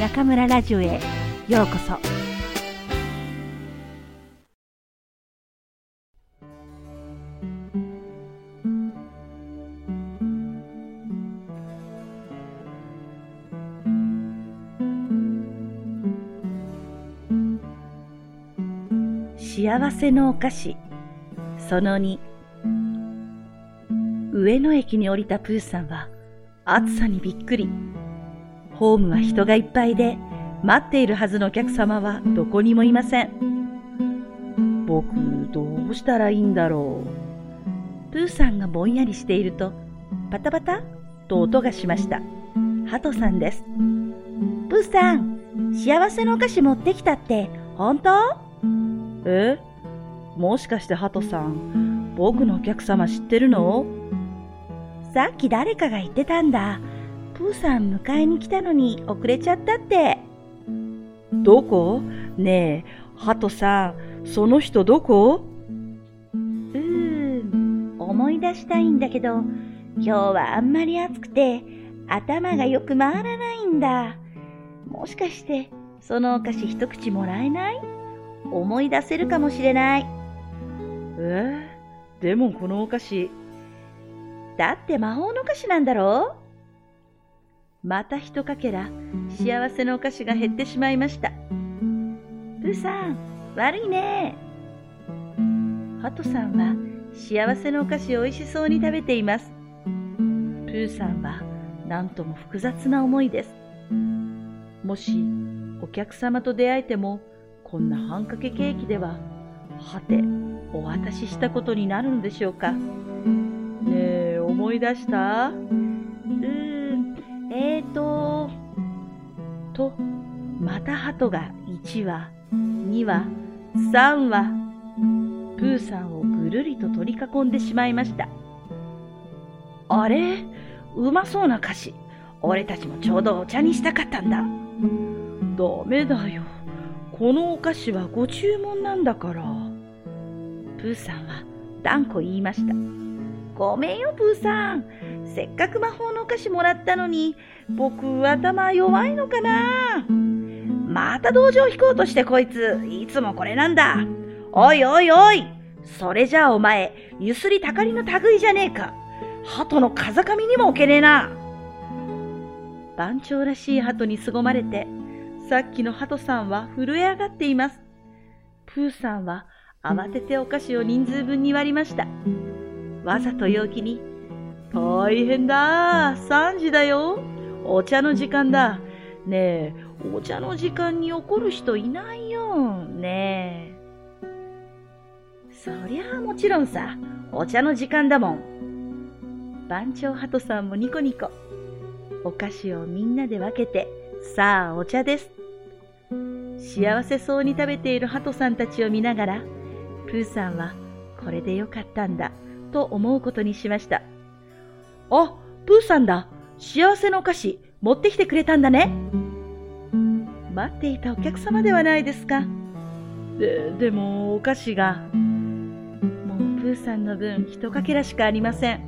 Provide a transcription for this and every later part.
中村ラジオへようこそ。幸せのお菓子。その2上野駅に降りたプーさんは暑さにびっくり。ホームは人がいっぱいで、待っているはずのお客様はどこにもいません。僕、どうしたらいいんだろう。プーさんがぼんやりしていると、パタパタと音がしました。ハトさんです。プーさん、幸せのお菓子持ってきたって、本当？え？もしかしてハトさん、僕のお客様知ってるの？さっき誰かが言ってたんだ。プーさん迎えに来たのに遅れちゃったって。どこ？ねえ、ハトさん、その人どこ？うーん、思い出したいんだけど、今日はあんまり暑くて頭がよく回らないんだ。もしかしてそのお菓子一口もらえない？思い出せるかもしれない。え？ー、でもこのお菓子。だって魔法のお菓子なんだろう？また一かけら幸せのお菓子が減ってしまいました。プーさん、悪いね。ハトさんは幸せのお菓子を美味しそうに食べています。プーさんは何とも複雑な思いです。もしお客様と出会えてもこんな半かけケーキでは、はて、お渡ししたことになるのでしょうか。ねえ、思い出した？えーと、と、また鳩が1羽、2羽、3羽、プーさんをぐるりと取り囲んでしまいました。あれ？うまそうな菓子。俺たちもちょうどお茶にしたかったんだ。ダメだよ。このお菓子はご注文なんだから。プーさんは断固言いました。ごめんよ、プーさん。せっかく魔法のお菓子もらったのに、僕頭弱いのかな？また道場引こうとしてこいつ、いつもこれなんだ。おいおいおいそれじゃあお前、ゆすりたかりの類じゃねえか。鳩の風上にも置けねえな。番長らしい鳩に凄まれて、さっきの鳩さんは震え上がっています。プーさんは慌ててお菓子を人数分に割りました。わざと陽気に、大変だ !3 時だよお茶の時間だねえ、お茶の時間に怒る人いないよねえ。そりゃあもちろんさ、お茶の時間だもん。番長ハトさんもニコニコ。お菓子をみんなで分けて、さあお茶です。幸せそうに食べているハトさんたちを見ながら、プーさんはこれでよかったんだと思うことにしました。あ、プーさんだ。幸せのお菓子持ってきてくれたんだね。待っていたお客様ではないですか。で、でもお菓子が。もうプーさんの分一かけらしかありません。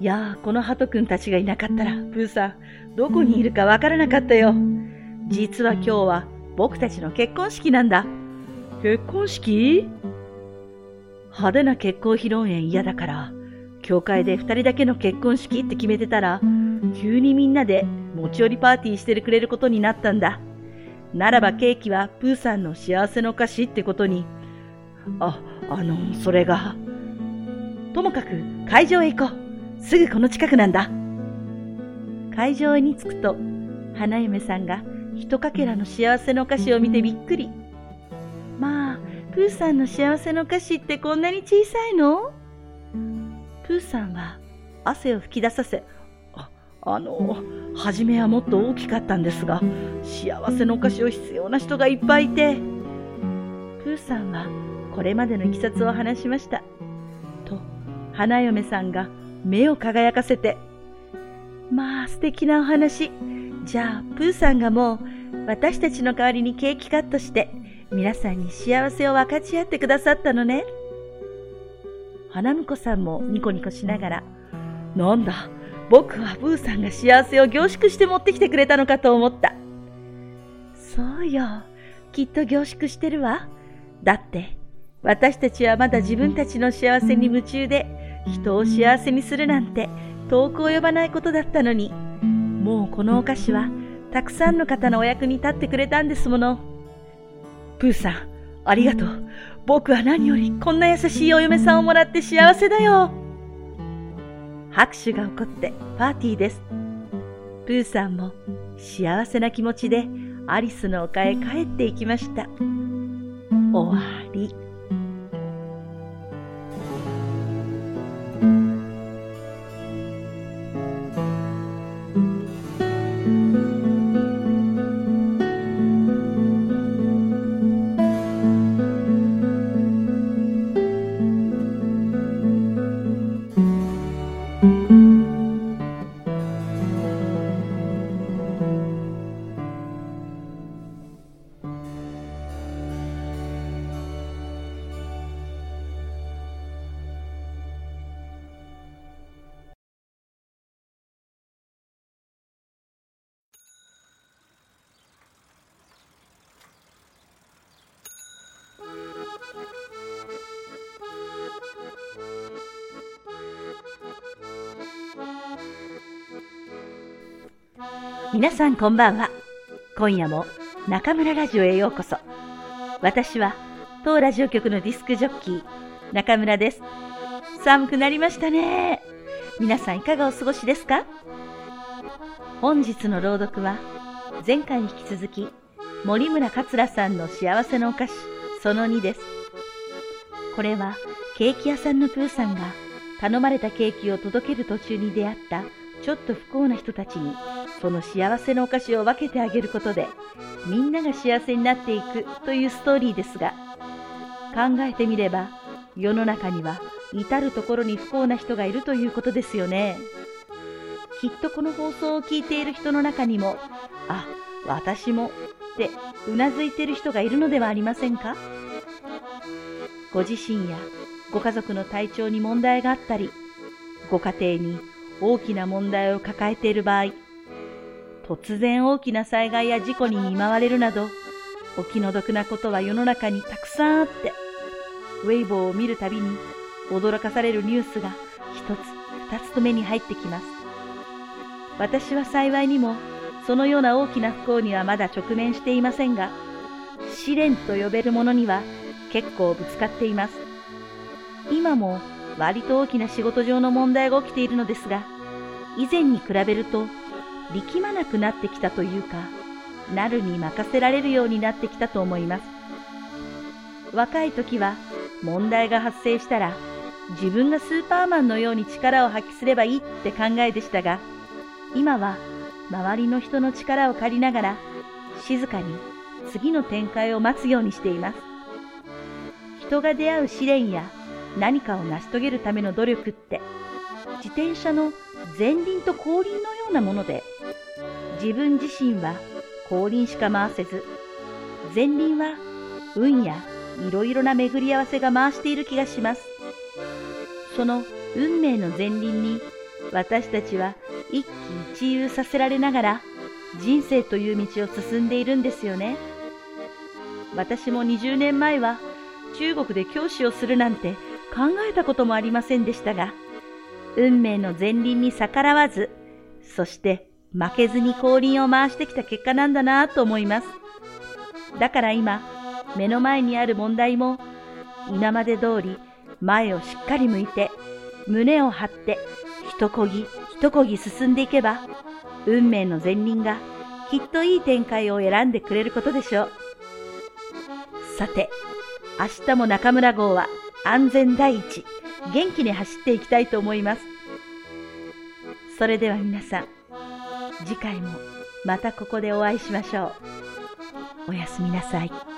いやー、このハトくんたちがいなかったら、プーさん、どこにいるかわからなかったよ。実は今日は僕たちの結婚式なんだ。結婚式？派手な結婚披露宴嫌だから、教会で二人だけの結婚式って決めてたら、急にみんなで持ち寄りパーティーしてくれることになったんだ。ならばケーキはプーさんの幸せのお菓子ってことに。あ、あの、それが。ともかく会場へ行こう。すぐこの近くなんだ。会場に着くと、花嫁さんが一かけらの幸せのお菓子を見てびっくり。まあ、プーさんの幸せのお菓子ってこんなに小さいの？プーさんは汗を吹き出させ、あ、あの、初めはもっと大きかったんですが、幸せのお菓子を必要な人がいっぱいいて、プーさんはこれまでのいきさつを話しました。と、花嫁さんが目を輝かせて、まあ素敵なお話。じゃあ、プーさんがもう私たちの代わりにケーキカットして、皆さんに幸せを分かち合ってくださったのね。花婿さんもニコニコしながら、なんだ、僕はブーさんが幸せを凝縮して持ってきてくれたのかと思った。そうよ。きっと凝縮してるわ。だって、私たちはまだ自分たちの幸せに夢中で、人を幸せにするなんて遠く及ばないことだったのに、もうこのお菓子はたくさんの方のお役に立ってくれたんですもの。プーさん、ありがとう。僕は何よりこんな優しいお嫁さんをもらって幸せだよ。拍手が起こってパーティーです。プーさんも幸せな気持ちでアリスの丘へ帰っていきました。終わり。皆さんこんばんは。今夜も中村ラジオへようこそ。私は当ラジオ局のディスクジョッキー、中村です。寒くなりましたね。皆さんいかがお過ごしですか？本日の朗読は前回に引き続き森村桂さんの幸せのお菓子その2です。これはケーキ屋さんのプーさんが頼まれたケーキを届ける途中に出会ったちょっと不幸な人たちにその幸せのお菓子を分けてあげることでみんなが幸せになっていくというストーリーですが考えてみれば世の中には至る所に不幸な人がいるということですよね。きっとこの放送を聞いている人の中にもあ私もってうなずいている人がいるのではありませんか？ご自身やご家族の体調に問題があったりご家庭に大きな問題を抱えている場合、突然大きな災害や事故に見舞われるなど、お気の毒なことは世の中にたくさんあって、ウェイボーを見るたびに驚かされるニュースが一つ二つと目に入ってきます。私は幸いにもそのような大きな不幸にはまだ直面していませんが、試練と呼べるものには結構ぶつかっています。今も割と大きな仕事上の問題が起きているのですが、以前に比べると力まなくなってきたというか、なるに任せられるようになってきたと思います。若い時は問題が発生したら自分がスーパーマンのように力を発揮すればいいって考えでしたが、今は周りの人の力を借りながら静かに次の展開を待つようにしています。人が出会う試練や何かを成し遂げるための努力って自転車の前輪と後輪のようなもので自分自身は後輪しか回せず前輪は運やいろいろな巡り合わせが回している気がします。その運命の前輪に私たちは一喜一憂させられながら人生という道を進んでいるんですよね。私も20年前は中国で教師をするなんて考えたこともありませんでしたが、運命の前輪に逆らわず、そして負けずに後輪を回してきた結果なんだなと思います。だから今、目の前にある問題も、今まで通り前をしっかり向いて、胸を張って、一こぎ一こぎ進んでいけば、運命の前輪がきっといい展開を選んでくれることでしょう。さて、明日も中村号は安全第一、元気に走っていきたいと思います。それでは皆さん、次回もまたここでお会いしましょう。おやすみなさい。